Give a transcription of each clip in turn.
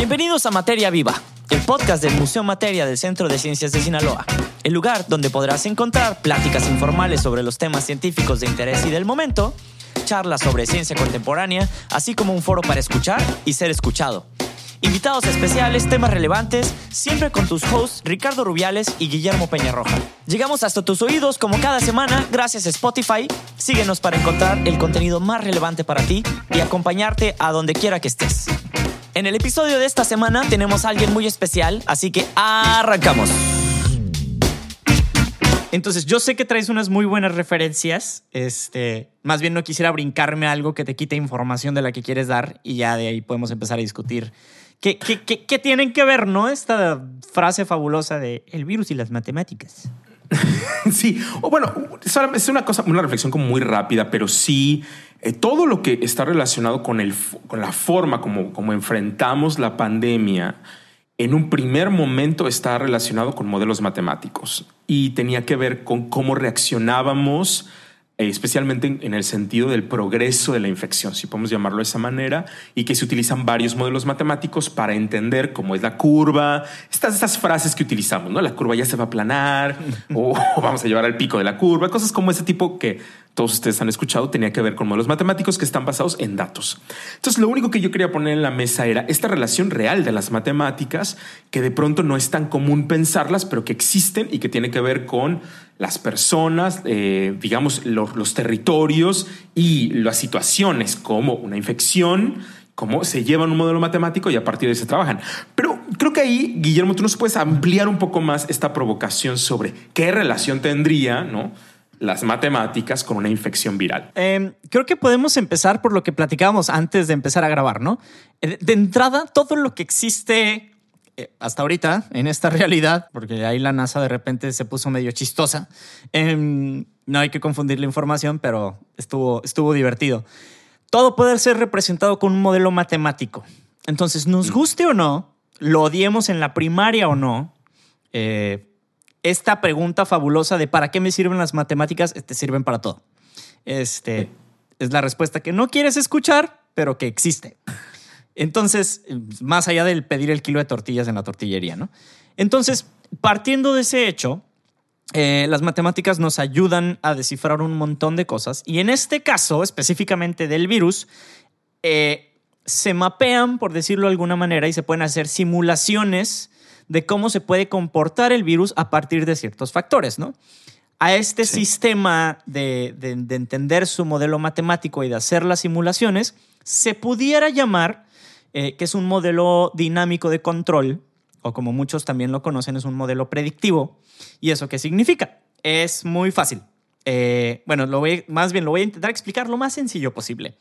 Bienvenidos a Materia Viva, el podcast del Museo Materia del Centro de Ciencias de Sinaloa, el lugar donde podrás encontrar pláticas informales sobre los temas científicos de interés y del momento, charlas sobre ciencia contemporánea, así como un foro para escuchar y ser escuchado. Invitados especiales, temas relevantes, siempre con tus hosts Ricardo Rubiales y Guillermo Peñarroja. Llegamos hasta tus oídos como cada semana gracias a Spotify. Síguenos para encontrar el contenido más relevante para ti y acompañarte a donde quiera que estés. En el episodio de esta semana tenemos a alguien muy especial, así que arrancamos. Entonces, yo sé que traes unas muy buenas referencias. Este, más bien no quisiera brincarme algo que te quite información de la que quieres dar y ya de ahí podemos empezar a discutir ¿Qué, qué, tienen que ver, no? Esta frase fabulosa de el virus y las matemáticas. sí, o bueno, es una cosa, una reflexión como muy rápida, pero sí, eh, todo lo que está relacionado con, el, con la forma como, como enfrentamos la pandemia, en un primer momento está relacionado con modelos matemáticos y tenía que ver con cómo reaccionábamos especialmente en, el sentido del progreso de la infección, si podemos llamarlo de esa manera, y que se utilizan varios modelos matemáticos para entender cómo es la curva, estas, estas frases que utilizamos, ¿no? La curva ya se va a aplanar o vamos a llevar al pico de la curva, cosas como ese tipo que todos ustedes han escuchado, tenía que ver con modelos matemáticos que están basados en datos. Entonces, lo único que yo quería poner en la mesa era esta relación real de las matemáticas, que de pronto no es tan común pensarlas, pero que existen y que tiene que ver con las personas, eh, digamos, los, territorios y las situaciones como una infección, cómo se llevan un modelo matemático y a partir de ahí se trabajan. Pero creo que ahí, Guillermo, tú nos puedes ampliar un poco más esta provocación sobre qué relación tendría, ¿no? Las matemáticas con una infección viral? Em, creo que podemos empezar por lo que platicábamos antes de empezar a grabar, ¿no? Eh, de entrada, todo lo que existe eh, hasta ahorita en esta realidad, porque ahí la NASA de repente se puso medio chistosa, em, no hay que confundir la información, pero estuvo, estuvo divertido. Todo puede ser representado con un modelo matemático. Entonces, nos mm. guste o no, lo odiemos en la primaria o no, eh, esta pregunta fabulosa de ¿para qué me sirven las matemáticas? Te sirven para todo. Este es la respuesta que no quieres escuchar, pero que existe. Entonces, más allá del pedir el kilo de tortillas en la tortillería, ¿no? Entonces, partiendo de ese hecho, eh, las matemáticas nos ayudan a descifrar un montón de cosas y en este caso, específicamente del virus, eh, se mapean, por decirlo de alguna manera, y se pueden hacer simulaciones de cómo se puede comportar el virus a partir de ciertos factores, ¿no? A este sistema de, entender su modelo matemático y de hacer las simulaciones, se pudiera llamar eh, que es un modelo dinámico de control, o como muchos también lo conocen, es un modelo predictivo. ¿Y eso qué significa? Es muy fácil. Eh, bueno, lo voy, más bien lo voy a intentar explicar lo más sencillo posible.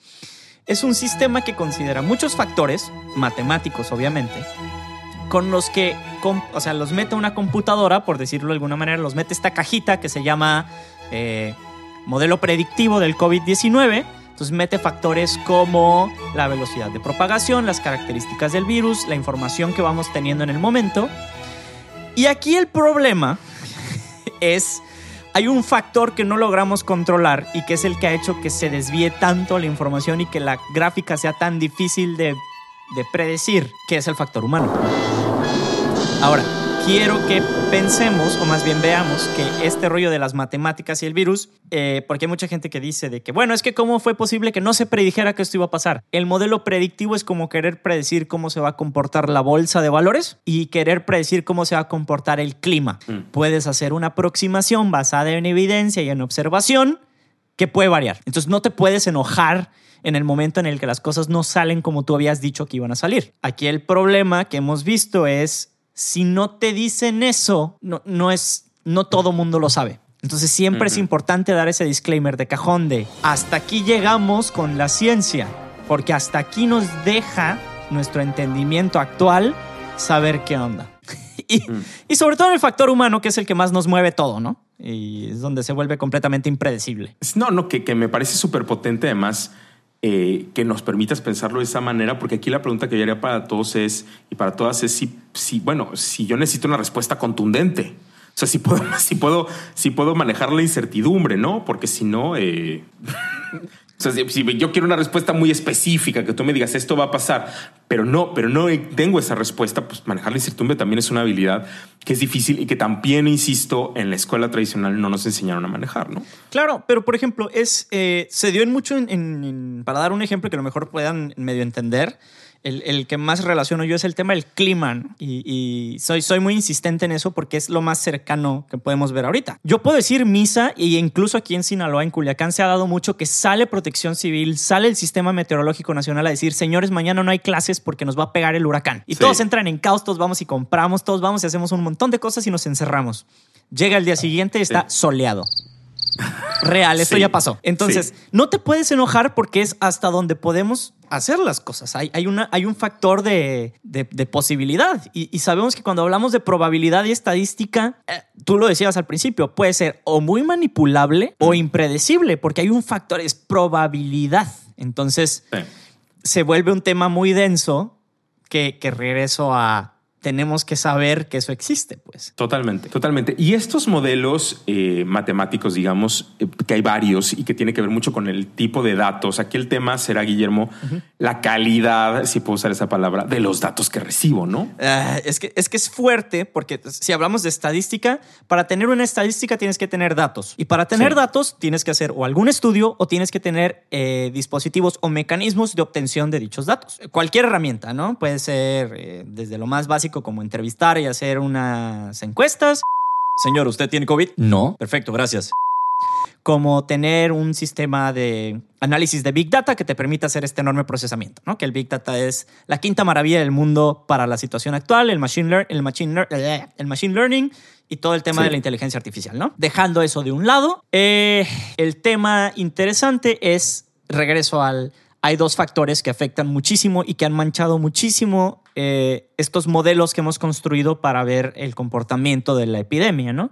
Es un sistema que considera muchos factores, matemáticos obviamente, con los que, o sea, los mete una computadora, por decirlo de alguna manera, los mete esta cajita que se llama eh, modelo predictivo del COVID-19. Entonces mete factores como la velocidad de propagación, las características del virus, la información que vamos teniendo en el momento. Y aquí el problema es, hay un factor que no logramos controlar y que es el que ha hecho que se desvíe tanto la información y que la gráfica sea tan difícil de, de predecir, que es el factor humano. Ahora, quiero que pensemos, o más bien veamos, que este rollo de las matemáticas y el virus, eh, porque hay mucha gente que dice de que, bueno, es que cómo fue posible que no se predijera que esto iba a pasar. El modelo predictivo es como querer predecir cómo se va a comportar la bolsa de valores y querer predecir cómo se va a comportar el clima. Mm. Puedes hacer una aproximación basada en evidencia y en observación que puede variar. Entonces no te puedes enojar en el momento en el que las cosas no salen como tú habías dicho que iban a salir. Aquí el problema que hemos visto es si no te dicen eso, no, no es, no todo mundo lo sabe. Entonces siempre es importante dar ese disclaimer de cajón de hasta aquí llegamos con la ciencia, porque hasta aquí nos deja nuestro entendimiento actual saber qué onda. y, mm. y, sobre todo el factor humano, que es el que más nos mueve todo, ¿no? Y es donde se vuelve completamente impredecible. No, no, que, que me parece súper potente además eh, que nos permitas pensarlo de esa manera, porque aquí la pregunta que yo haría para todos es, y para todas es si, si bueno, si yo necesito una respuesta contundente. O sea, si puedo, si puedo, si puedo manejar la incertidumbre, ¿no? Porque si no, eh, O sea, si, yo quiero una respuesta muy específica, que tú me digas esto va a pasar, pero no, pero no tengo esa respuesta, pues manejar la incertidumbre también es una habilidad que es difícil y que también, insisto, en la escuela tradicional no nos enseñaron a manejar, ¿no? Claro, pero por ejemplo, es, eh, se dio en mucho, en, para dar un ejemplo que a lo mejor puedan medio entender, el, que más relaciono yo es el tema del clima. Y, soy, soy muy insistente en eso porque es lo más cercano que podemos ver ahorita. Yo puedo decir misa y incluso aquí en Sinaloa, en Culiacán, se ha dado mucho que sale protección civil, sale el Sistema Meteorológico Nacional a decir, señores, mañana no hay clases porque nos va a pegar el huracán. Y todos entran en caos, todos vamos y compramos, todos vamos y hacemos un montón de cosas y nos encerramos. Llega el día siguiente y está soleado. Real, esto ya pasó. Entonces, no te puedes enojar porque es hasta donde podemos hacer las cosas. Hay, hay, una, hay un factor de, posibilidad y, sabemos que cuando hablamos de probabilidad y estadística, eh, tú lo decías al principio, puede ser o muy manipulable o impredecible porque hay un factor, es probabilidad. Entonces, se vuelve un tema muy denso que, que regreso a tenemos que saber que eso existe, pues. Totalmente, totalmente. Y estos modelos eh, matemáticos, digamos, eh, que hay varios y que tiene que ver mucho con el tipo de datos. Aquí el tema será, Guillermo, la calidad, si puedo usar esa palabra, de los datos que recibo, ¿no? Ah, es, que, es que es fuerte porque si hablamos de estadística, para tener una estadística tienes que tener datos. Y para tener datos tienes que hacer o algún estudio o tienes que tener eh, dispositivos o mecanismos de obtención de dichos datos. Cualquier herramienta, ¿no? Puede ser desde lo más básico como entrevistar y hacer unas encuestas. Señor, ¿usted tiene COVID? No. Perfecto, gracias. Como tener un sistema de análisis de Big Data que te permita hacer este enorme procesamiento, ¿no? Que el Big Data es la quinta maravilla del mundo para la situación actual, el Machine, el machine, el machine Learning y todo el tema de la inteligencia artificial, ¿no? Dejando eso de un lado, eh, el tema interesante es, regreso al, hay dos factores que afectan muchísimo y que han manchado muchísimo eh, estos modelos que hemos construido para ver el comportamiento de la epidemia, ¿no?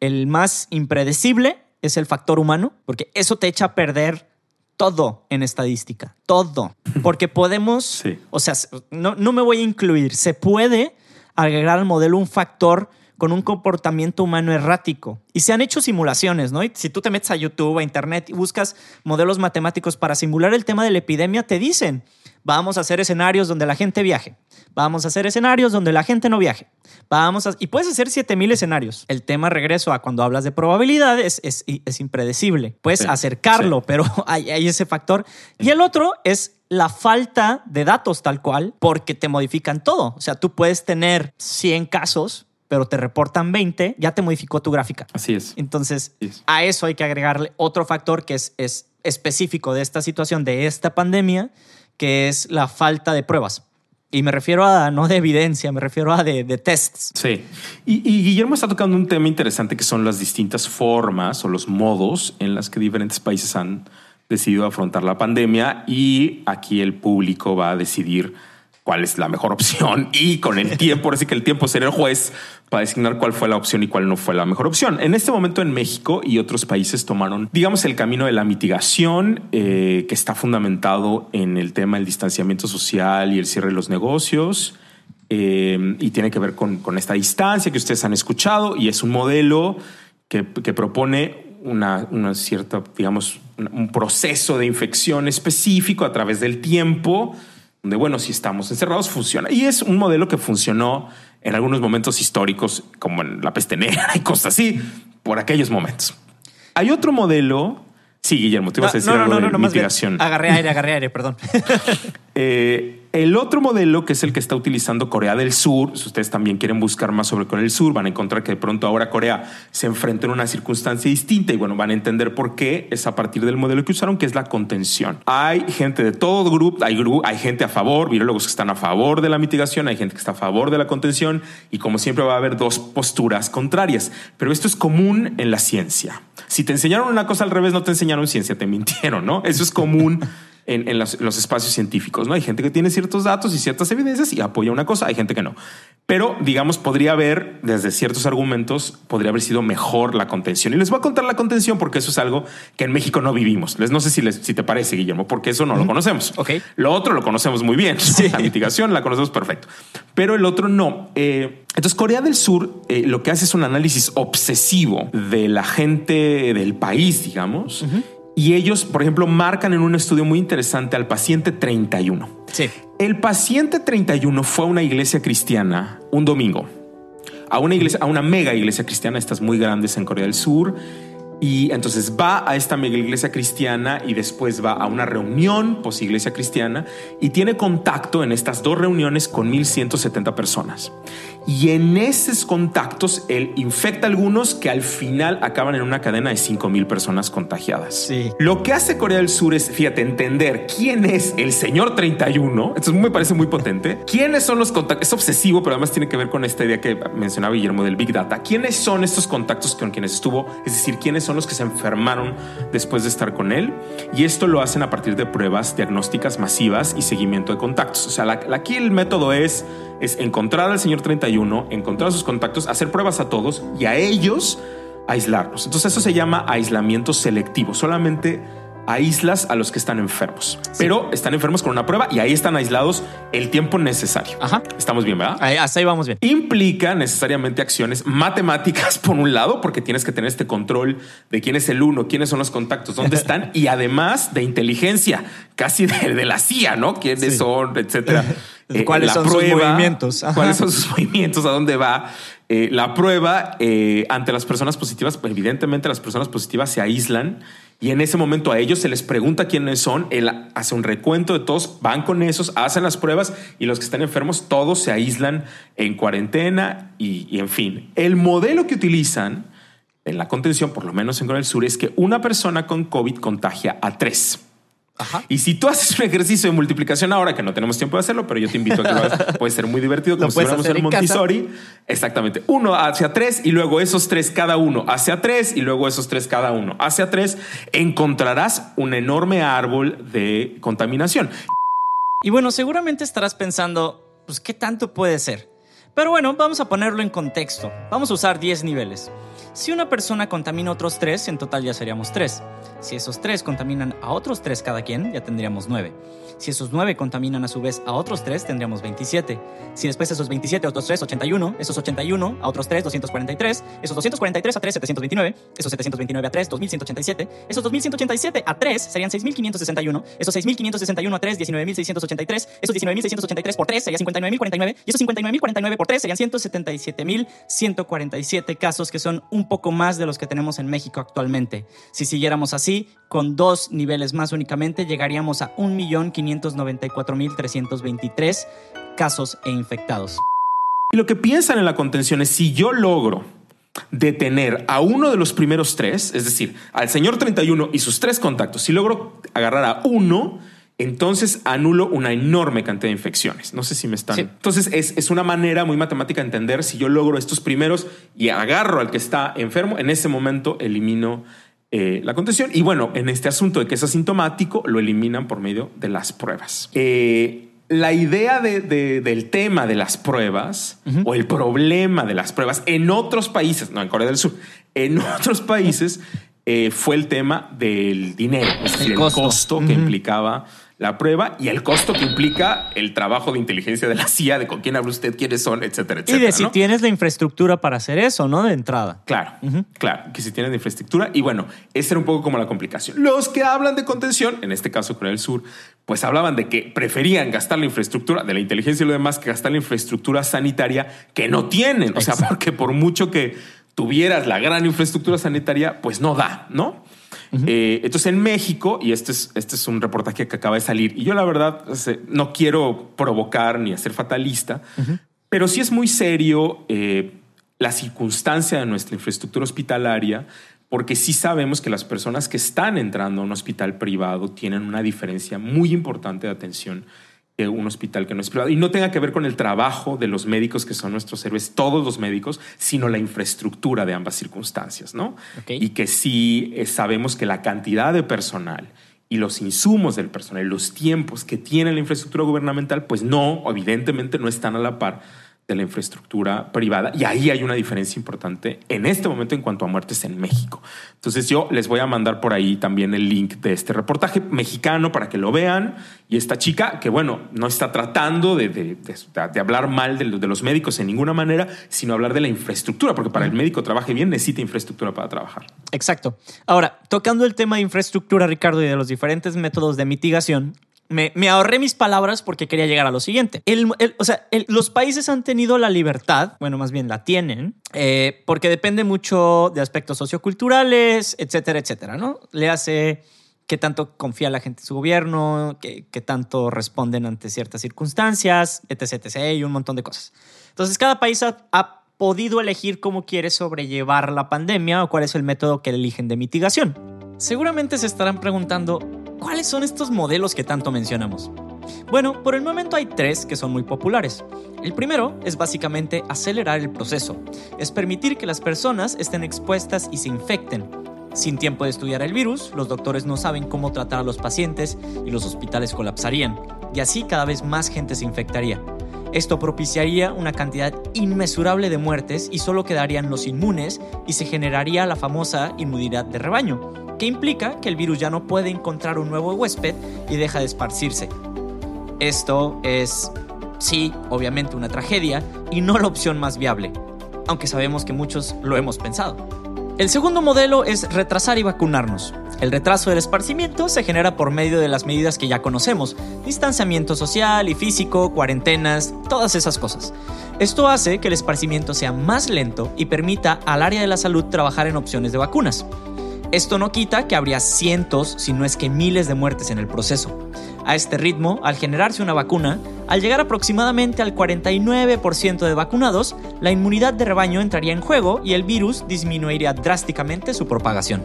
El más impredecible es el factor humano, porque eso te echa a perder todo en estadística, todo. Porque podemos, o sea, no, no me voy a incluir, se puede agregar al modelo un factor con un comportamiento humano errático. Y se han hecho simulaciones, ¿no? Y si tú te metes a YouTube, a Internet y buscas modelos matemáticos para simular el tema de la epidemia, te dicen, vamos a hacer escenarios donde la gente viaje, vamos a hacer escenarios donde la gente no viaje, vamos a... Y puedes hacer 7000 escenarios. El tema, regreso a cuando hablas de probabilidades, es, es, impredecible. Puedes acercarlo, pero hay, hay ese factor. Y el otro es la falta de datos tal cual, porque te modifican todo. O sea, tú puedes tener 100 casos, pero te reportan 20, ya te modificó tu gráfica. Así es. Entonces, a eso hay que agregarle otro factor que es, es específico de esta situación, de esta pandemia, que es la falta de pruebas. Y me refiero a no de evidencia, me refiero a de, de tests. Sí. Y, y, Guillermo está tocando un tema interesante que son las distintas formas o los modos en las que diferentes países han decidido afrontar la pandemia y aquí el público va a decidir cuál es la mejor opción y con el tiempo, así que el tiempo será el juez para designar cuál fue la opción y cuál no fue la mejor opción. En este momento en México y otros países tomaron, digamos, el camino de la mitigación, eh, que está fundamentado en el tema del distanciamiento social y el cierre de los negocios. Eh, y tiene que ver con, con, esta distancia que ustedes han escuchado y es un modelo que, que propone una, una, cierta, digamos, un proceso de infección específico a través del tiempo donde, bueno, si estamos encerrados, funciona. Y es un modelo que funcionó en algunos momentos históricos, como en la peste negra y cosas así, por aquellos momentos. Hay otro modelo. Sí, Guillermo, te ibas a decir algo de mitigación. Agarré aire, agarré aire, perdón. eh, el otro modelo, que es el que está utilizando Corea del Sur, si ustedes también quieren buscar más sobre Corea del Sur, van a encontrar que de pronto ahora Corea se enfrenta en una circunstancia distinta y bueno, van a entender por qué es a partir del modelo que usaron, que es la contención. Hay gente de todo grupo, hay, hay gente a favor, virólogos que están a favor de la mitigación, hay gente que está a favor de la contención y como siempre va a haber dos posturas contrarias, pero esto es común en la ciencia. Si te enseñaron una cosa al revés, no te enseñaron ciencia, te mintieron, ¿no? Eso es común en, los, espacios científicos. ¿no? Hay gente que tiene ciertos datos y ciertas evidencias y apoya una cosa, hay gente que no. Pero, digamos, podría haber, desde ciertos argumentos, podría haber sido mejor la contención. Y les voy a contar la contención porque eso es algo que en México no vivimos. Les, no sé si, les, si te parece, Guillermo, porque eso no lo conocemos. Okay. Lo otro lo conocemos muy bien. La mitigación la conocemos perfecto. Pero el otro no. Eh, entonces, Corea del Sur eh, lo que hace es un análisis obsesivo de la gente del país, digamos Y ellos, por ejemplo, marcan en un estudio muy interesante al paciente 31. Sí. El paciente 31 fue a una iglesia cristiana un domingo, a una iglesia, a una mega iglesia cristiana, estas muy grandes en Corea del Sur, y entonces va a esta mega iglesia cristiana y después va a una reunión post iglesia cristiana y tiene contacto en estas dos reuniones con 1170 personas. Y en esos contactos él infecta a algunos que al final acaban en una cadena de 5000 personas contagiadas. Sí. Lo que hace Corea del Sur es, fíjate, entender quién es el señor 31. Esto me parece muy potente. ¿Quiénes son los contactos? Es obsesivo, pero además tiene que ver con esta idea que mencionaba Guillermo del Big Data. ¿Quiénes son estos contactos con quienes estuvo? Es decir, ¿quiénes son los que se enfermaron después de estar con él? Y esto lo hacen a partir de pruebas diagnósticas masivas y seguimiento de contactos. O sea, la- la- aquí el método es, es encontrar al señor 31, encontrar sus contactos, hacer pruebas a todos y a ellos aislarlos. Entonces eso se llama aislamiento selectivo. Solamente aíslas a los que están enfermos, pero están enfermos con una prueba y ahí están aislados el tiempo necesario. Ajá. Estamos bien, ¿verdad? Ahí- hasta ahí vamos bien. implica necesariamente acciones matemáticas por un lado, porque tienes que tener este control de quién es el uno, quiénes son los contactos, dónde están, y además de inteligencia, casi de, de la CIA, ¿no? ¿Quiénes Sí. son, etcétera? Eh, ¿Cuáles la son sus movimientos? Ajá. ¿Cuáles son sus movimientos? ¿A dónde va? Eh, la prueba eh, ante las personas positivas, pues evidentemente las personas positivas se aíslan y en ese momento a ellos se les pregunta quiénes son, él hace un recuento de todos, van con esos, hacen las pruebas y los que están enfermos todos se aíslan en cuarentena y, y en fin. El modelo que utilizan en la contención, por lo menos en Corea del Sur, es que una persona con COVID contagia a tres. Ajá. Y si tú haces un ejercicio de multiplicación ahora, que no tenemos tiempo de hacerlo, pero yo te invito a que lo hagas, puede ser muy divertido, como Lo si fuéramos en casa. Montessori. Exactamente. Uno hacia tres y luego esos tres cada uno hacia tres y luego esos tres cada uno hacia tres. Encontrarás un enorme árbol de contaminación. Y bueno, seguramente estarás pensando, pues, ¿qué tanto puede ser? Pero bueno, vamos a ponerlo en contexto. Vamos a usar 10 niveles. Si una persona contamina otros 3, en total ya seríamos 3. Si esos 3 contaminan a otros 3 cada quien, ya tendríamos 9. Si esos 9 contaminan a su vez a otros 3, tendríamos 27. Si después esos 27 a otros 3, 81. Esos 81 a otros 3, 243. Esos 243 a 3, 729. Esos 729 a 3, 2187. Esos 2187 a 3 serían 6561. Esos 6561 a 3, 19683. Esos 19683 por 3 serían 59049. Y esos 59049 por 3 serían 177.147 casos que son un poco más de los que tenemos en México actualmente. Si siguiéramos así, con dos niveles más únicamente, llegaríamos a 1.594.323 casos e infectados. Y lo que piensan en la contención es si yo logro detener a uno de los primeros tres, es decir, al señor 31 y sus tres contactos, si logro agarrar a uno, entonces anulo una enorme cantidad de infecciones. No sé si me están. Sí. Entonces es, es una manera muy matemática de entender si yo logro estos primeros y agarro al que está enfermo, en ese momento elimino eh, la contención. Y bueno, en este asunto de que es asintomático, lo eliminan por medio de las pruebas. Eh, la idea de- de- del tema de las pruebas o el problema de las pruebas en otros países, no en Corea del Sur, en otros países eh, fue el tema del dinero, es decir, el costo, costo. que implicaba la prueba y el costo que implica el trabajo de inteligencia de la CIA, de con quién habla usted, quiénes son, etcétera, Y etcétera. de si ¿no? tienes la infraestructura para hacer eso, ¿no? De entrada. Claro, claro, que si tienen infraestructura. Y bueno, esa era un poco como la complicación. Los que hablan de contención, en este caso Corea del Sur, pues hablaban de que preferían gastar la infraestructura de la inteligencia y lo demás que gastar la infraestructura sanitaria que no tienen. O sea, Exacto. porque por mucho que tuvieras la gran infraestructura sanitaria, pues no da, ¿no? Eh, entonces en México, y este es, este es un reportaje que acaba de salir, y yo la verdad no quiero provocar ni hacer fatalista, pero sí es muy serio eh, la circunstancia de nuestra infraestructura hospitalaria, porque sí sabemos que las personas que están entrando a un hospital privado tienen una diferencia muy importante de atención que un hospital que no es privado. Y no tenga que ver con el trabajo de los médicos que son nuestros héroes, todos los médicos, sino la infraestructura de ambas circunstancias, ¿no? Y que sí eh, sabemos que la cantidad de personal y los insumos del personal, los tiempos que tiene la infraestructura gubernamental, pues no, evidentemente no están a la par de la infraestructura privada y ahí hay una diferencia importante en este momento en cuanto a muertes en México. Entonces yo les voy a mandar por ahí también el link de este reportaje mexicano para que lo vean y esta chica que bueno, no está tratando de, de, de, hablar mal de, los médicos en ninguna manera, sino hablar de la infraestructura, porque para el médico trabaje bien necesita infraestructura para trabajar. Exacto. Ahora, tocando el tema de infraestructura, Ricardo, y de los diferentes métodos de mitigación, me, ahorré mis palabras porque quería llegar a lo siguiente. o sea, los países han tenido la libertad, bueno, más bien la tienen, eh, porque depende mucho de aspectos socioculturales, etcétera, etcétera, ¿no? Le hace qué tanto confía la gente en su gobierno, qué, tanto responden ante ciertas circunstancias, etc, etc, y un montón de cosas. Entonces, cada país ha, ha podido elegir cómo quiere sobrellevar la pandemia o cuál es el método que eligen de mitigación. Seguramente se estarán preguntando, ¿Cuáles son estos modelos que tanto mencionamos? Bueno, por el momento hay tres que son muy populares. El primero es básicamente acelerar el proceso. Es permitir que las personas estén expuestas y se infecten. Sin tiempo de estudiar el virus, los doctores no saben cómo tratar a los pacientes y los hospitales colapsarían. Y así cada vez más gente se infectaría. Esto propiciaría una cantidad inmesurable de muertes y solo quedarían los inmunes y se generaría la famosa inmunidad de rebaño, que implica que el virus ya no puede encontrar un nuevo huésped y deja de esparcirse. Esto es, sí, obviamente una tragedia y no la opción más viable, aunque sabemos que muchos lo hemos pensado. El segundo modelo es retrasar y vacunarnos. El retraso del esparcimiento se genera por medio de las medidas que ya conocemos, distanciamiento social y físico, cuarentenas, todas esas cosas. Esto hace que el esparcimiento sea más lento y permita al área de la salud trabajar en opciones de vacunas. Esto no quita que habría cientos, si no es que miles de muertes en el proceso. A este ritmo, al generarse una vacuna, al llegar aproximadamente al 49% de vacunados, la inmunidad de rebaño entraría en juego y el virus disminuiría drásticamente su propagación.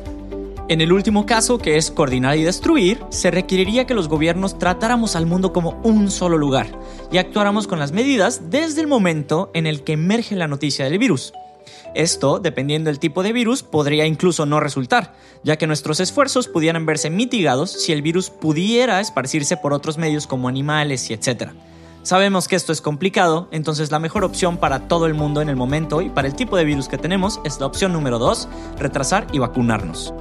En el último caso, que es coordinar y destruir, se requeriría que los gobiernos tratáramos al mundo como un solo lugar y actuáramos con las medidas desde el momento en el que emerge la noticia del virus. Esto, dependiendo del tipo de virus, podría incluso no resultar, ya que nuestros esfuerzos pudieran verse mitigados si el virus pudiera esparcirse por otros medios como animales y etc. Sabemos que esto es complicado, entonces la mejor opción para todo el mundo en el momento y para el tipo de virus que tenemos es la opción número 2, retrasar y vacunarnos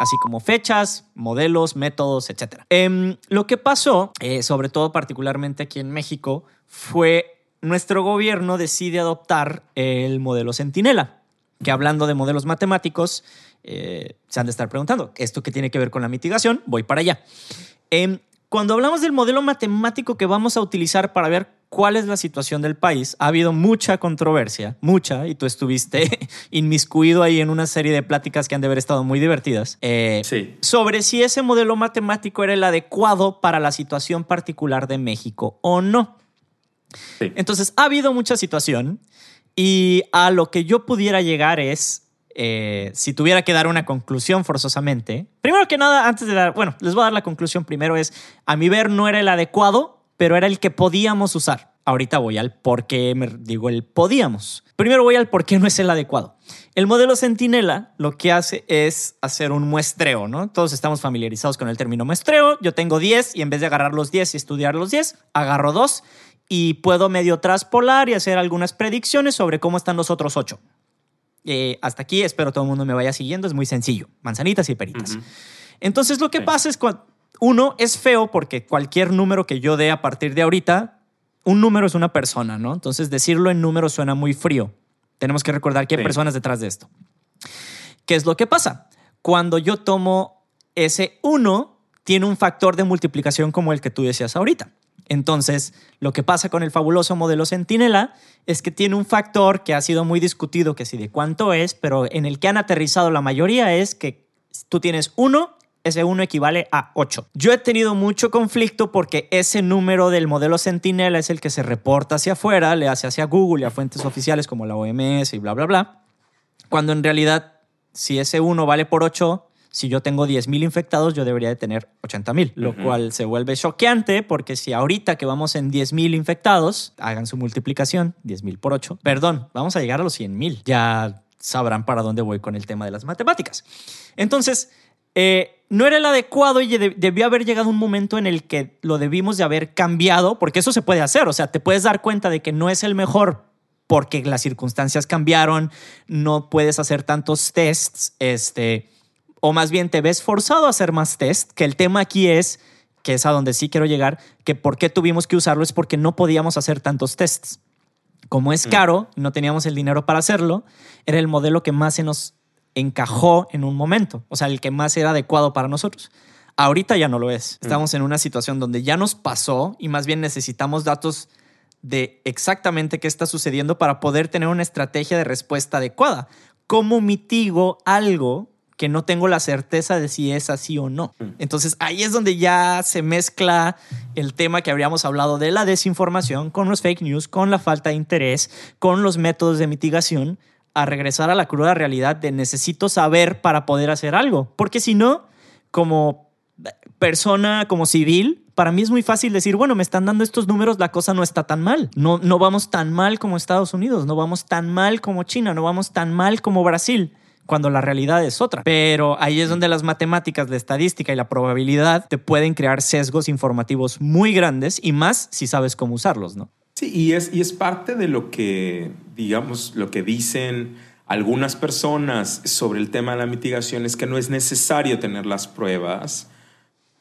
así como fechas, modelos, métodos, etc. Em, lo que pasó, eh, sobre todo particularmente aquí en México, fue nuestro gobierno decide adoptar el modelo Centinela, que hablando de modelos matemáticos, eh, se han de estar preguntando, ¿esto qué tiene que ver con la mitigación? Voy para allá. Em, cuando hablamos del modelo matemático que vamos a utilizar para ver cuál es la situación del país, ha habido mucha controversia, mucha, y tú estuviste inmiscuido ahí en una serie de pláticas que han de haber estado muy divertidas, eh, sobre si ese modelo matemático era el adecuado para la situación particular de México o no. Entonces, ha habido mucha situación y a lo que yo pudiera llegar es, eh, si tuviera que dar una conclusión forzosamente, primero que nada, antes de dar, bueno, les voy a dar la conclusión primero, es, a mi ver, no era el adecuado, pero era el que podíamos usar. Ahorita voy al por qué me digo el podíamos. Primero voy al por qué no es el adecuado. El modelo Centinela lo que hace es hacer un muestreo, ¿no? Todos estamos familiarizados con el término muestreo. Yo tengo 10 y en vez de agarrar los 10 y estudiar los 10, agarro 2 y puedo medio traspolar y hacer algunas predicciones sobre cómo están los otros ocho. Eh, hasta aquí espero todo el mundo me vaya siguiendo, es muy sencillo, manzanitas y peritas. Entonces lo que pasa es que uno es feo porque cualquier número que yo dé a partir de ahorita, un número es una persona, ¿no? Entonces decirlo en números suena muy frío. Tenemos que recordar que hay personas detrás de esto. ¿Qué es lo que pasa? Cuando yo tomo ese uno, tiene un factor de multiplicación como el que tú decías ahorita. Entonces, lo que pasa con el fabuloso modelo Centinela es que tiene un factor que ha sido muy discutido, que sí de cuánto es, pero en el que han aterrizado la mayoría es que tú tienes uno, ese uno equivale a 8. Yo he tenido mucho conflicto porque ese número del modelo Centinela es el que se reporta hacia afuera, le hace hacia Google y a fuentes oficiales como la OMS y bla, bla, bla, cuando en realidad si ese uno vale por 8, si yo tengo 10.000 infectados, yo debería de tener 80.000, lo cual se vuelve choqueante porque si ahorita que vamos en 10.000 infectados, hagan su multiplicación, 10.000 por 8, perdón, vamos a llegar a los 100.000. Ya sabrán para dónde voy con el tema de las matemáticas. Entonces, eh, no era el adecuado y debió haber llegado un momento en el que lo debimos de haber cambiado, porque eso se puede hacer, o sea, te puedes dar cuenta de que no es el mejor porque las circunstancias cambiaron, no puedes hacer tantos tests, este, o más bien te ves forzado a hacer más tests, que el tema aquí es, que es a donde sí quiero llegar, que por qué tuvimos que usarlo es porque no podíamos hacer tantos tests. Como es mm. caro, no teníamos el dinero para hacerlo, era el modelo que más se nos encajó en un momento, o sea, el que más era adecuado para nosotros. Ahorita ya no lo es. Mm. Estamos en una situación donde ya nos pasó y más bien necesitamos datos de exactamente qué está sucediendo para poder tener una estrategia de respuesta adecuada. ¿Cómo mitigo algo que no tengo la certeza de si es así o no? Mm. Entonces ahí es donde ya se mezcla el tema que habríamos hablado de la desinformación con los fake news, con la falta de interés, con los métodos de mitigación, a regresar a la cruda realidad de necesito saber para poder hacer algo. Porque si no, como persona, como civil, para mí es muy fácil decir, bueno, me están dando estos números, la cosa no está tan mal. No, no vamos tan mal como Estados Unidos, no vamos tan mal como China, no vamos tan mal como Brasil cuando la realidad es otra. Pero ahí es donde las matemáticas, la estadística y la probabilidad te pueden crear sesgos informativos muy grandes y más si sabes cómo usarlos, ¿no? Sí, y es, y es parte de lo que, digamos, lo que dicen algunas personas sobre el tema de la mitigación es que no es necesario tener las pruebas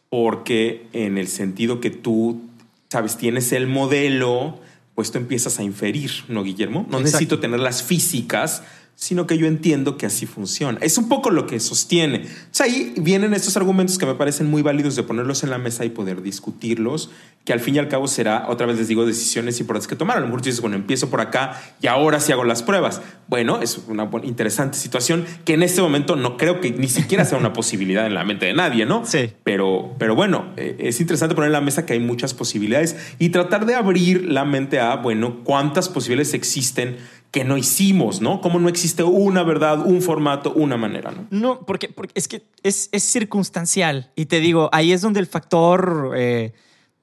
porque en el sentido que tú, sabes, tienes el modelo, pues tú empiezas a inferir, ¿no, Guillermo? No necesito tener las físicas sino que yo entiendo que así funciona. Es un poco lo que sostiene. O sea, ahí vienen estos argumentos que me parecen muy válidos de ponerlos en la mesa y poder discutirlos, que al fin y al cabo será, otra vez les digo, decisiones importantes que tomar. A lo mejor dices, bueno, empiezo por acá y ahora sí hago las pruebas. Bueno, es una interesante situación que en este momento no creo que ni siquiera sea una posibilidad en la mente de nadie, ¿no? Sí. Pero, pero bueno, eh, es interesante poner en la mesa que hay muchas posibilidades y tratar de abrir la mente a, bueno, cuántas posibilidades existen que no hicimos, ¿no? Como no existe una verdad, un formato, una manera, ¿no? No, porque, es que es, es circunstancial. Y te digo, ahí es donde el factor eh,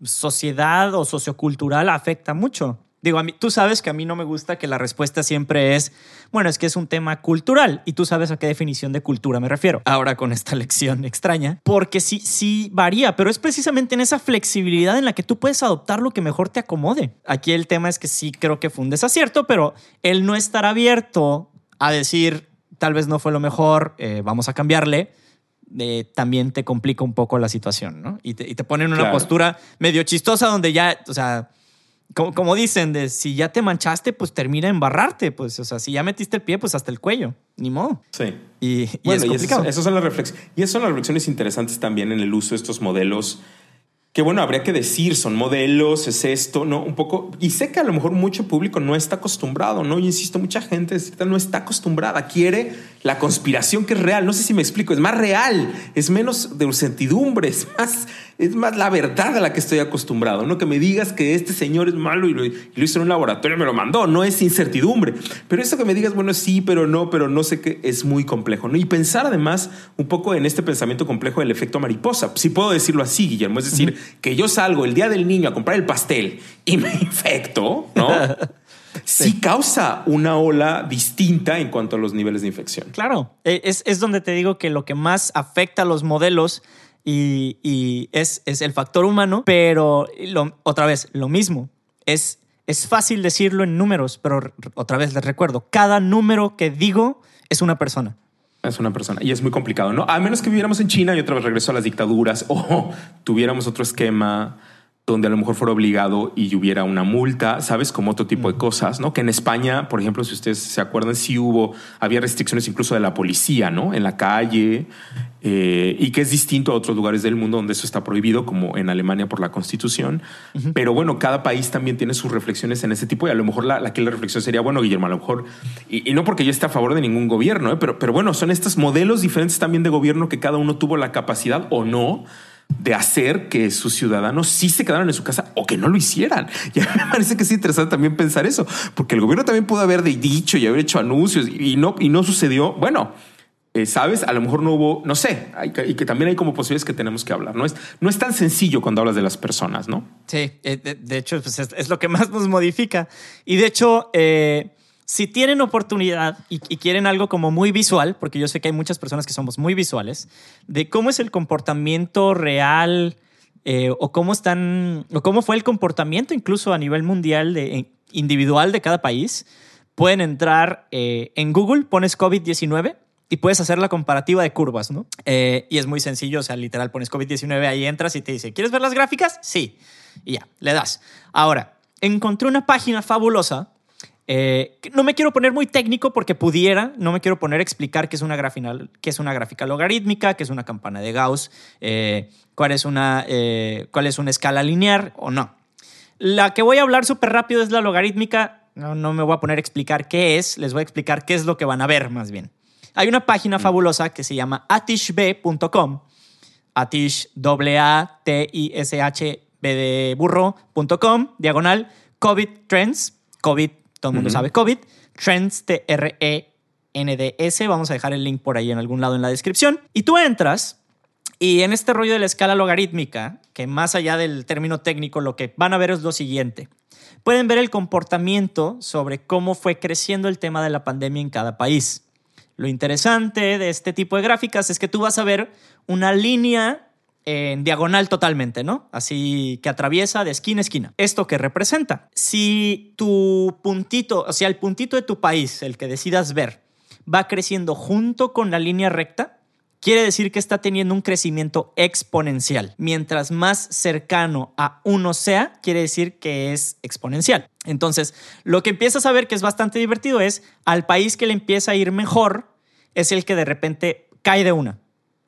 sociedad o sociocultural afecta mucho. Digo, a mí, tú sabes que a mí no me gusta que la respuesta siempre es, bueno, es que es un tema cultural y tú sabes a qué definición de cultura me refiero. Ahora con esta lección extraña, porque sí, sí varía, pero es precisamente en esa flexibilidad en la que tú puedes adoptar lo que mejor te acomode. Aquí el tema es que sí creo que fue un desacierto, pero el no estar abierto a decir, tal vez no fue lo mejor, eh, vamos a cambiarle. Eh, también te complica un poco la situación, ¿no? Y te, y te pone en una postura medio chistosa donde ya, o sea, como, dicen, de si ya te manchaste, pues termina en barrarte. Pues, o sea, si ya metiste el pie, pues hasta el cuello. Ni modo. Sí. Y, es complicado. Y son las reflexiones. Y esas son las reflexiones interesantes también en el uso de estos modelos que bueno, habría que decir, son modelos, es esto, ¿no? Un poco, y sé que a lo mejor mucho público no está acostumbrado, ¿no? Y insisto, mucha gente no está acostumbrada, quiere la conspiración que es real, no sé si me explico, es más real, es menos de incertidumbre, es más, es más la verdad a la que estoy acostumbrado, ¿no? Que me digas que este señor es malo y lo, hizo en un laboratorio y me lo mandó, no es incertidumbre, pero esto que me digas, bueno, sí, pero no, pero no sé qué, es muy complejo, ¿no? Y pensar además un poco en este pensamiento complejo del efecto mariposa, si puedo decirlo así, Guillermo, es decir, que yo salgo el día del niño a comprar el pastel y me infecto, ¿no? sí. causa una ola distinta en cuanto a los niveles de infección. Claro, e, es, es donde te digo que lo que más afecta a los modelos y, es, es, el factor humano, pero otra vez, lo mismo, es, es fácil decirlo en números, pero otra vez les recuerdo, cada número que digo es una persona. Es una persona. Y es muy complicado, ¿no? A menos que viviéramos en China y otra vez regreso a las dictaduras o tuviéramos otro esquema donde a lo mejor fuera obligado y hubiera una multa, ¿sabes? Como otro tipo de cosas, ¿no? Que en España, por ejemplo, si ustedes se acuerdan, sí hubo, había restricciones incluso de la policía, ¿no? En la calle, eh, y que es distinto a otros lugares del mundo donde eso está prohibido, como en Alemania por la Constitución. Pero bueno, cada país también tiene sus reflexiones en ese tipo y a lo mejor la, la, la reflexión sería, bueno, Guillermo, a lo mejor, y, no porque yo esté a favor de ningún gobierno, ¿eh? pero, pero bueno, son estos modelos diferentes también de gobierno que cada uno tuvo la capacidad o no de hacer que sus ciudadanos sí se quedaran en su casa o que no lo hicieran. Y a mí me parece que es interesante también pensar eso, porque el gobierno también pudo haber dicho y haber hecho anuncios y no, y no sucedió. Bueno, eh, ¿sabes? A lo mejor no hubo, no sé, y que también hay como posibilidades que tenemos que hablar. No es, no es tan sencillo cuando hablas de las personas, ¿no? Sí, eh, de, hecho, pues es, lo que más nos modifica. Y de hecho, eh, si tienen oportunidad y, quieren algo como muy visual, porque yo sé que hay muchas personas que somos muy visuales, de cómo es el comportamiento real eh, o cómo están, o cómo fue el comportamiento incluso a nivel mundial de, individual de cada país, pueden entrar eh, en Google, pones COVID-19 y puedes hacer la comparativa de curvas, ¿no? Eh, y es muy sencillo, o sea, literal, pones COVID-19, ahí entras y te dice, ¿quieres ver las gráficas? Sí. Y ya, le das. Ahora, encontré una página fabulosa. Eh, no me quiero poner muy técnico porque pudiera, no me quiero poner a explicar qué es una, gráfica, qué es una gráfica logarítmica, qué es una campana de Gauss, eh, cuál, es una, cuál es una escala lineal o no. La que voy a hablar súper rápido es la logarítmica. No, no me voy a poner a explicar qué es, les voy a explicar qué es lo que van a ver más bien. Hay una página mm. fabulosa que se llama atishb.com, atish, a t i s h b de burro.com, diagonal, COVID Trends, COVID, todo el mundo sabe COVID, Trends, T-R-E-N-D-S, vamos a dejar el link por ahí en algún lado en la descripción. Y tú entras y en este rollo de la escala logarítmica, que más allá del término técnico, lo que van a ver es lo siguiente. Pueden ver el comportamiento sobre cómo fue creciendo el tema de la pandemia en cada país. Lo interesante de este tipo de gráficas es que tú vas a ver una línea en diagonal totalmente, ¿no? Así que atraviesa de esquina a esquina. ¿Esto qué representa? Si tu puntito, o sea, el puntito de tu país, el que decidas ver, va creciendo junto con la línea recta, quiere decir que está teniendo un crecimiento exponencial. Mientras más cercano a uno sea, quiere decir que es exponencial. Entonces, lo que empiezas a ver que es bastante divertido es al país que le empieza a ir mejor, es el que de repente cae de una.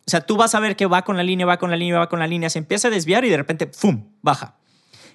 O sea, tú vas a ver que va con la línea, va con la línea, va con la línea, se empieza a desviar y de repente, ¡fum!, baja.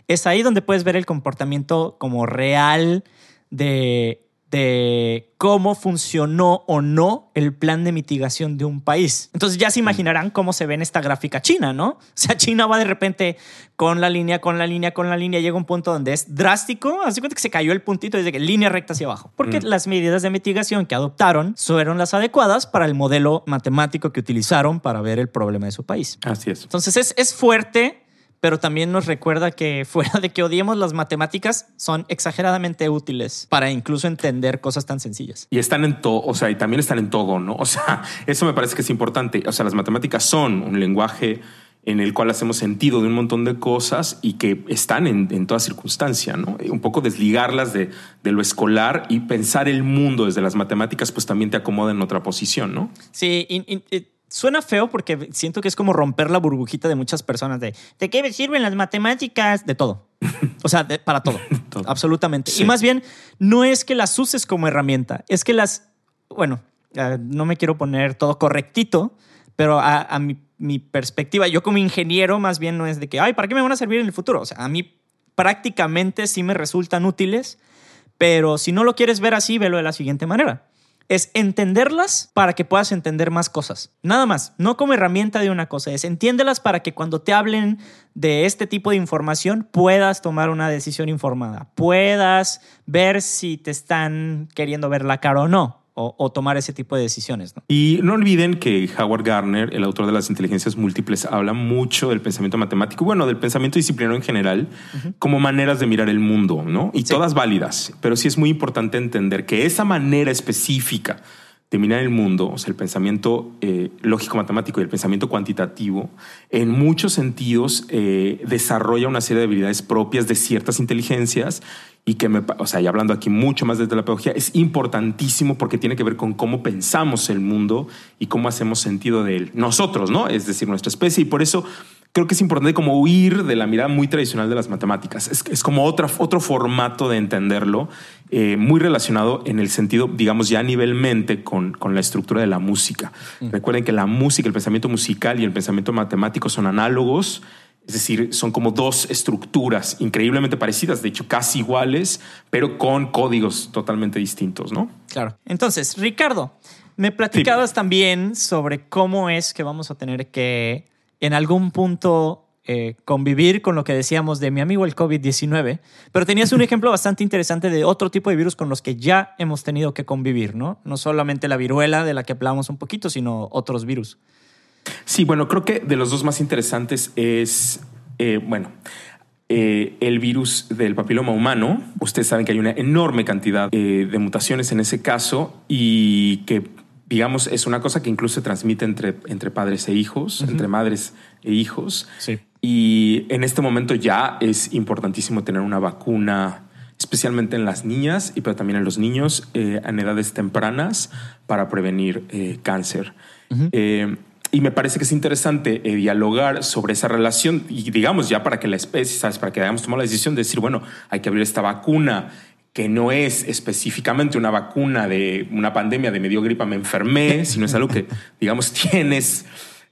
Es ahí donde puedes ver el comportamiento como real de de cómo funcionó o no el plan de mitigación de un país. Entonces ya se mm. imaginarán cómo se ve en esta gráfica China, ¿no? O sea, China va de repente con la línea, con la línea, con la línea, llega un punto donde es drástico, así cuenta que se cayó el puntito desde que línea recta hacia abajo, porque mm. las medidas de mitigación que adoptaron fueron las adecuadas para el modelo matemático que utilizaron para ver el problema de su país. Así es. Entonces es, es fuerte pero también nos recuerda que fuera de que odiemos las matemáticas, son exageradamente útiles para incluso entender cosas tan sencillas. Y están en todo, o sea, y también están en todo, ¿no? O sea, eso me parece que es importante. O sea, las matemáticas son un lenguaje en el cual hacemos sentido de un montón de cosas y que están en, toda circunstancia, ¿no? Un poco desligarlas de, de, lo escolar y pensar el mundo desde las matemáticas, pues también te acomoda en otra posición, ¿no? Sí, y, Suena feo porque siento que es como romper la burbujita de muchas personas de ¿de qué sirven las matemáticas? De todo. O sea, para todo. Absolutamente. Y más bien, no es que las uses como herramienta, es que las, bueno, no me quiero poner todo correctito, pero a, mi, mi, perspectiva, yo como ingeniero más bien no es de que, ay, ¿para qué me van a servir en el futuro? O sea, a mí prácticamente sí me resultan útiles, pero si no lo quieres ver así, velo de la siguiente manera es entenderlas para que puedas entender más cosas. Nada más, no como herramienta de una cosa, es entiéndelas para que cuando te hablen de este tipo de información puedas tomar una decisión informada, puedas ver si te están queriendo ver la cara o no o, tomar ese tipo de decisiones. Y no olviden que Howard Gardner, el autor de las inteligencias múltiples, habla mucho del pensamiento matemático, bueno, del pensamiento disciplinario en general, como maneras de mirar el mundo, ¿no? Y todas válidas, pero sí es muy importante entender que esa manera específica de el mundo, o sea, el pensamiento eh, lógico-matemático y el pensamiento cuantitativo, en muchos sentidos eh, desarrolla una serie de habilidades propias de ciertas inteligencias y que, me, o sea, y hablando aquí mucho más desde la pedagogía, es importantísimo porque tiene que ver con cómo pensamos el mundo y cómo hacemos sentido de él. Nosotros, ¿no? Es decir, nuestra especie. Y por eso creo que es importante como huir de la mirada muy tradicional de las matemáticas. Es, es como otra, otro formato de entenderlo, eh, muy relacionado en el sentido, digamos, ya a nivel mente con, con la estructura de la música. Mm. Recuerden que la música, el pensamiento musical y el pensamiento matemático son análogos es decir, son como dos estructuras increíblemente parecidas, de hecho casi iguales, pero con códigos totalmente distintos, ¿no? Claro. Entonces, Ricardo, me platicabas también sobre cómo es que vamos a tener que en algún punto eh, convivir con lo que decíamos de mi amigo el COVID-19, pero tenías un ejemplo bastante interesante de otro tipo de virus con los que ya hemos tenido que convivir, ¿no? No solamente la viruela de la que hablamos un poquito, sino otros virus. Sí, bueno, creo que de los dos más interesantes es, eh, bueno, eh, el virus del papiloma humano. Ustedes saben que hay una enorme cantidad de mutaciones en ese caso y que, digamos, es una cosa que incluso se transmite entre, entre padres e hijos, entre madres e hijos. Sí. Y en este momento ya es importantísimo tener una vacuna especialmente en las niñas y pero también en los niños eh, en edades tempranas para prevenir eh, cáncer. Eh, y me parece que es interesante dialogar sobre esa relación y digamos ya para que la especie, ¿sabes? para que hayamos tomado la decisión de decir, bueno, hay que abrir esta vacuna que no es específicamente una vacuna de una pandemia de medio gripa, me enfermé, sino es algo que, digamos, tienes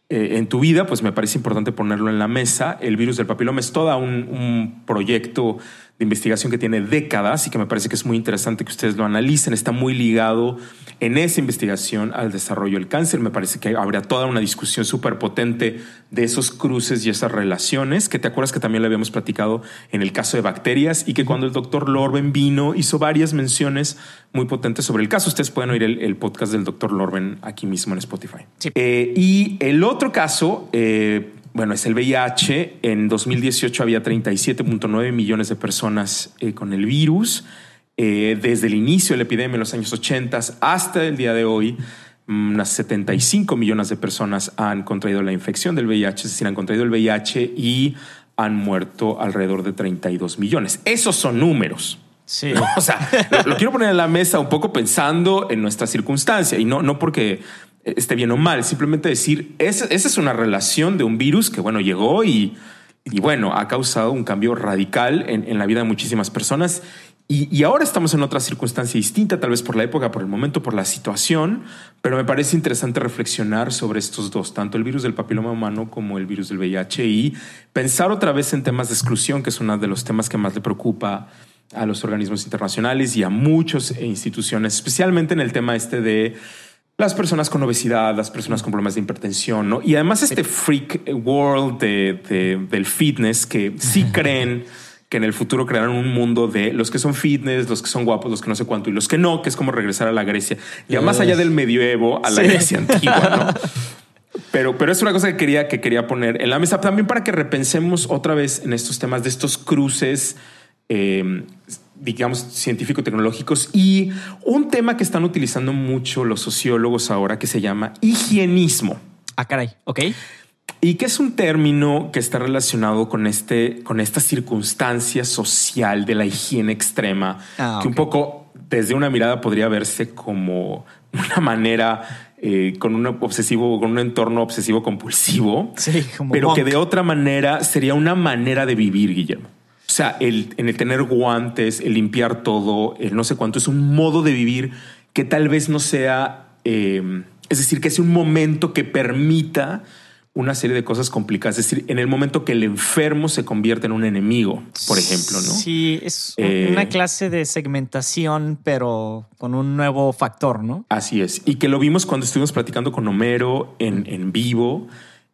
en tu vida, pues me parece importante ponerlo en la mesa. El virus del papiloma es todo un, un proyecto de investigación que tiene décadas y que me parece que es muy interesante que ustedes lo analicen. Está muy ligado en esa investigación al desarrollo del cáncer. Me parece que habría toda una discusión súper potente de esos cruces y esas relaciones, que te acuerdas que también lo habíamos platicado en el caso de bacterias y que cuando el doctor Lorben vino hizo varias menciones muy potentes sobre el caso. Ustedes pueden oír el, podcast del doctor Lorben aquí mismo en Spotify. Eh, y el otro caso... Eh, bueno, es el VIH. En 2018 había 37.9 millones de personas eh, con el virus. Eh, desde el inicio de la epidemia en los años 80 hasta el día de hoy, mm, unas 75 millones de personas han contraído la infección del VIH, es decir, han contraído el VIH y han muerto alrededor de 32 millones. Esos son números. Sí. O sea, lo, quiero poner en la mesa un poco pensando en nuestra circunstancia y no, no porque esté bien o mal, simplemente decir, esa, es una relación de un virus que, bueno, llegó y, y bueno, ha causado un cambio radical en, en la vida de muchísimas personas. Y, y, ahora estamos en otra circunstancia distinta, tal vez por la época, por el momento, por la situación, pero me parece interesante reflexionar sobre estos dos, tanto el virus del papiloma humano como el virus del VIH y pensar otra vez en temas de exclusión, que es uno de los temas que más le preocupa a los organismos internacionales y a muchas instituciones, especialmente en el tema este de las personas con obesidad, las personas con problemas de hipertensión, ¿no? Y además este freak world de, del fitness que sí creen que en el futuro crearán un mundo de los que son fitness, los que son guapos, los que no sé cuánto y los que no, que es como regresar a la Grecia, ya más allá del medioevo a la Grecia antigua, ¿no? Pero, pero es una cosa que quería, que quería poner en la mesa también para que repensemos otra vez en estos temas de estos cruces eh, digamos, científico-tecnológicos y un tema que están utilizando mucho los sociólogos ahora que se llama higienismo. Ah, caray, ok. Y que es un término que está relacionado con, este, con esta circunstancia social de la higiene extrema, ah, que un poco desde una mirada podría verse como una manera eh, con un obsesivo, con un entorno obsesivo compulsivo, sí, pero que de otra manera sería una manera de vivir, Guillermo. O sea, el, en el tener guantes, el limpiar todo, el no sé cuánto, es un modo de vivir que tal vez no sea, eh, es decir, que es un momento que permita una serie de cosas complicadas. Es decir, en el momento que el enfermo se convierte en un enemigo, por ejemplo, ¿no? Sí, es eh, una clase de segmentación, pero con un nuevo factor, ¿no? Así es. Y que lo vimos cuando estuvimos platicando con Homero en, en vivo.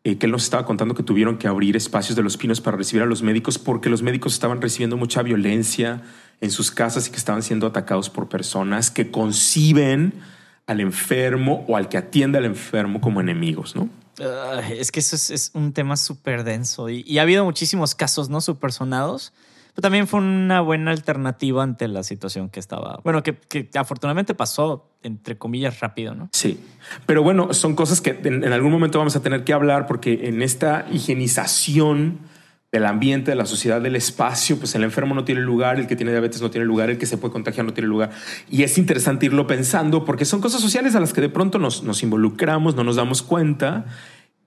Eh, que él nos estaba contando que tuvieron que abrir espacios de los pinos para recibir a los médicos porque los médicos estaban recibiendo mucha violencia en sus casas y que estaban siendo atacados por personas que conciben al enfermo o al que atiende al enfermo como enemigos, ¿no? es que eso es, un tema súper denso y, ha habido muchísimos casos, ¿no? Súper sonados también fue una buena alternativa ante la situación que estaba, bueno, que, afortunadamente pasó, entre comillas, rápido, ¿no? Sí, pero bueno, son cosas que en, algún momento vamos a tener que hablar porque en esta higienización del ambiente, de la sociedad, del espacio, pues el enfermo no tiene lugar, el que tiene diabetes no tiene lugar, el que se puede contagiar no tiene lugar. Y es interesante irlo pensando porque son cosas sociales a las que de pronto nos, nos involucramos, no nos damos cuenta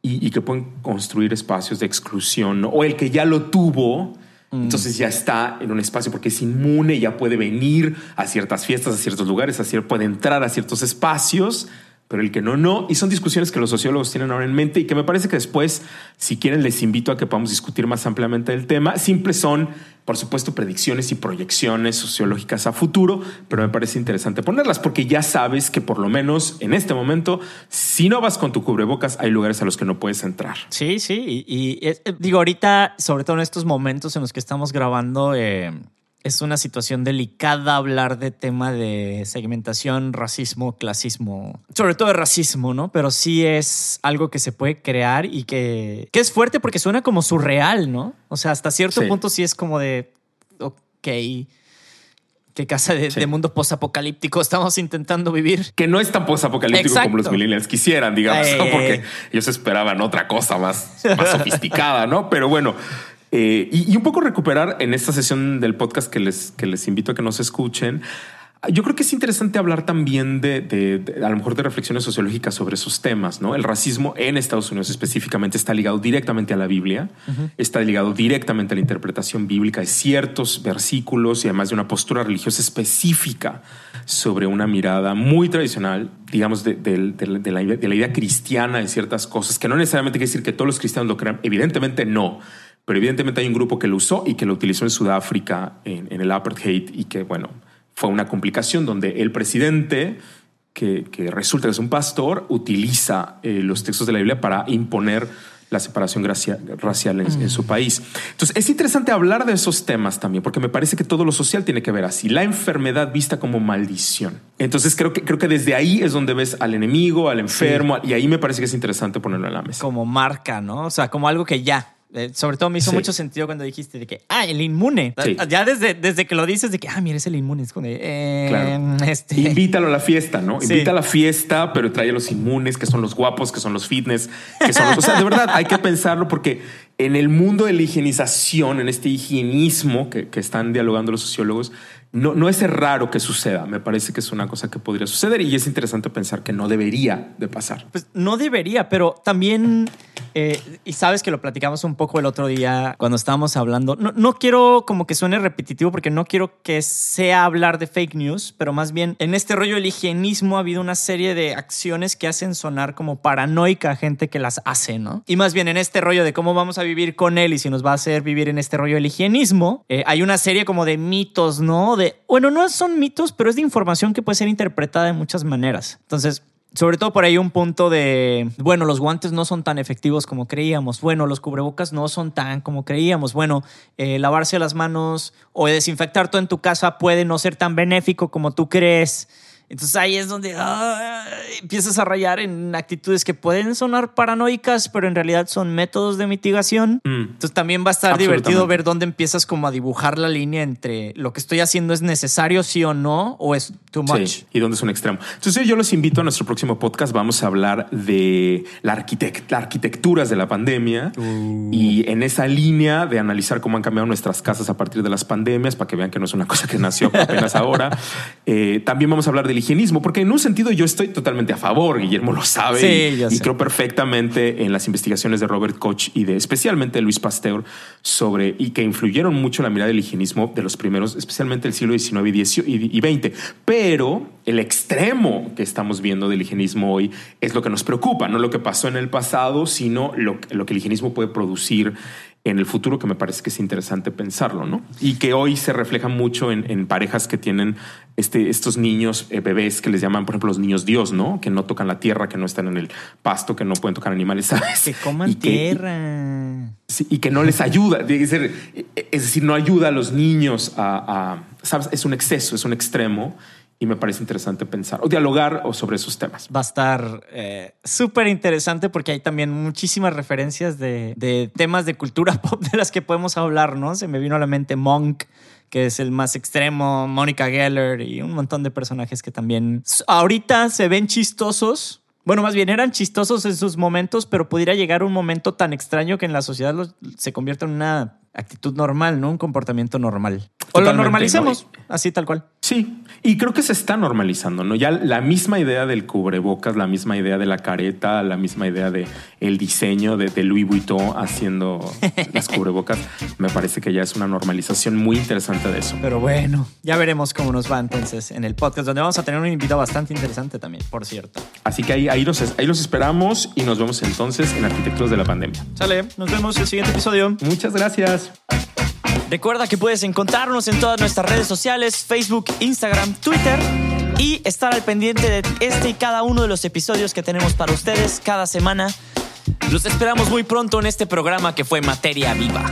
y, que pueden construir espacios de exclusión, o el que ya lo tuvo. Entonces ya está en un espacio porque es inmune, ya puede venir a ciertas fiestas, a ciertos lugares, a puede entrar a ciertos espacios pero el que no, no. Y son discusiones que los sociólogos tienen ahora en mente y que me parece que después, si quieren, les invito a que podamos discutir más ampliamente el tema. Simples son, por supuesto, predicciones y proyecciones sociológicas a futuro, pero me parece interesante ponerlas porque ya sabes que por lo menos en este momento, si no vas con tu cubrebocas, hay lugares a los que no puedes entrar. Sí, sí. Y, eh, digo, ahorita, sobre todo en estos momentos en los que estamos grabando, eh, es una situación delicada hablar de tema de segmentación, racismo, clasismo, sobre todo de racismo, ¿no? Pero sí es algo que se puede crear y que, que es fuerte porque suena como surreal, ¿no? O sea, hasta cierto punto sí es como de, ok, qué casa de, mundo posapocalíptico estamos intentando vivir. Que no es tan posapocalíptico como los millennials quisieran, digamos, porque ellos esperaban otra cosa más, más sofisticada, ¿no? Pero bueno, Eh, y, y, un poco recuperar en esta sesión del podcast que les, que les invito a que nos escuchen yo creo que es interesante hablar también de, a lo mejor de reflexiones sociológicas sobre esos temas, ¿no? El racismo en Estados Unidos específicamente está ligado directamente a la Biblia, está ligado directamente a la interpretación bíblica de ciertos versículos y además de una postura religiosa específica sobre una mirada muy tradicional, digamos, de, la, idea cristiana de ciertas cosas, que no necesariamente quiere decir que todos los cristianos lo crean, evidentemente no, pero evidentemente hay un grupo que lo usó y que lo utilizó en Sudáfrica en, en el apartheid y que, bueno, fue una complicación donde el presidente, que, resulta que es un pastor, utiliza eh, los textos de la Biblia para imponer la separación racial en, su país. Entonces, es interesante hablar de esos temas también, porque me parece que todo lo social tiene que ver así. La enfermedad vista como maldición. Entonces, creo que, creo que desde ahí es donde ves al enemigo, al enfermo, y ahí me parece que es interesante ponerlo en la mesa. Como marca, ¿no? O sea, como algo que ya, eh, sobre todo me hizo mucho sentido cuando dijiste de que, ah, el inmune. Ya desde, desde que lo dices de que, ah, mira, es el inmune. Es como de, eh, este... Invítalo a la fiesta, ¿no? Invita a la fiesta, pero trae a los inmunes, que son los guapos, que son los fitness, que son los... O sea, de verdad, hay que pensarlo porque en el mundo de la higienización, en este higienismo que, que están dialogando los sociólogos, no, no es raro que suceda. Me parece que es una cosa que podría suceder y es interesante pensar que no debería de pasar. Pues no debería, pero también, eh, y sabes que lo platicamos un poco el otro día cuando estábamos hablando, no, no, quiero como que suene repetitivo porque no quiero que sea hablar de fake news, pero más bien en este rollo del higienismo ha habido una serie de acciones que hacen sonar como paranoica a gente que las hace, ¿no? Y más bien en este rollo de cómo vamos a vivir con él y si nos va a hacer vivir en este rollo del higienismo, eh, hay una serie como de mitos, ¿no? Bueno, no son mitos, pero es de información que puede ser interpretada de muchas maneras. Entonces, sobre todo por ahí un punto de, bueno, los guantes no son tan efectivos como creíamos, bueno, los cubrebocas no son tan como creíamos, bueno, eh, lavarse las manos o desinfectar todo en tu casa puede no ser tan benéfico como tú crees. Entonces ahí es donde empiezas a rayar en actitudes que pueden sonar paranoicas, pero en realidad son métodos de mitigación. Mm. Entonces también va a estar divertido ver dónde empiezas como a dibujar la línea entre lo que estoy haciendo es necesario sí o no o es too much. y dónde es un extremo. Entonces yo los invito a nuestro próximo podcast. Vamos a hablar de la, arquitect arquitecturas de la pandemia uh. y en esa línea de analizar cómo han cambiado nuestras casas a partir de las pandemias para que vean que no es una cosa que nació apenas ahora. Eh, también vamos a hablar de higienismo, porque en un sentido yo estoy totalmente a favor, Guillermo lo sabe, y, creo perfectamente en las investigaciones de Robert Koch y de especialmente Luis Pasteur sobre y que influyeron mucho la mirada del higienismo de los primeros, especialmente el siglo XIX y XX. Pero el extremo que estamos viendo del higienismo hoy es lo que nos preocupa, no lo que pasó en el pasado, sino lo, lo que el higienismo puede producir en el futuro que me parece que es interesante pensarlo, ¿no? Y que hoy se refleja mucho en, parejas que tienen este, estos niños, eh, bebés que les llaman, por ejemplo, los niños Dios, ¿no? Que no tocan la tierra, que no están en el pasto, que no pueden tocar animales, ¿sabes? Que coman tierra. y que no les ayuda. Es decir, no ayuda a los niños a, a, ¿sabes? Es un exceso, es un extremo y me parece interesante pensar o dialogar o sobre esos temas. Va a estar eh, súper interesante porque hay también muchísimas referencias de, de, temas de cultura pop de las que podemos hablar, ¿no? Se me vino a la mente Monk, que es el más extremo, Mónica Geller y un montón de personajes que también ahorita se ven chistosos. Bueno, más bien eran chistosos en sus momentos, pero pudiera llegar un momento tan extraño que en la sociedad se convierta en una actitud normal, ¿no? Un comportamiento normal. o lo normalicemos, así tal cual. Sí, y creo que se está normalizando, ¿no? Ya la misma idea del cubrebocas, la misma idea de la careta, la misma idea de el diseño de, Louis Vuitton haciendo las cubrebocas, me parece que ya es una normalización muy interesante de eso. Pero bueno, ya veremos cómo nos va entonces en el podcast, donde vamos a tener un invitado bastante interesante también, por cierto. Así que ahí, ahí, los, ahí los esperamos y nos vemos entonces en Arquitectos de la Pandemia. Sale, nos vemos en el siguiente episodio. Muchas gracias. Recuerda que puedes encontrarnos en todas nuestras redes sociales, Facebook, Instagram, Twitter y estar al pendiente de este y cada uno de los episodios que tenemos para ustedes cada semana. Los esperamos muy pronto en este programa que fue Materia Viva.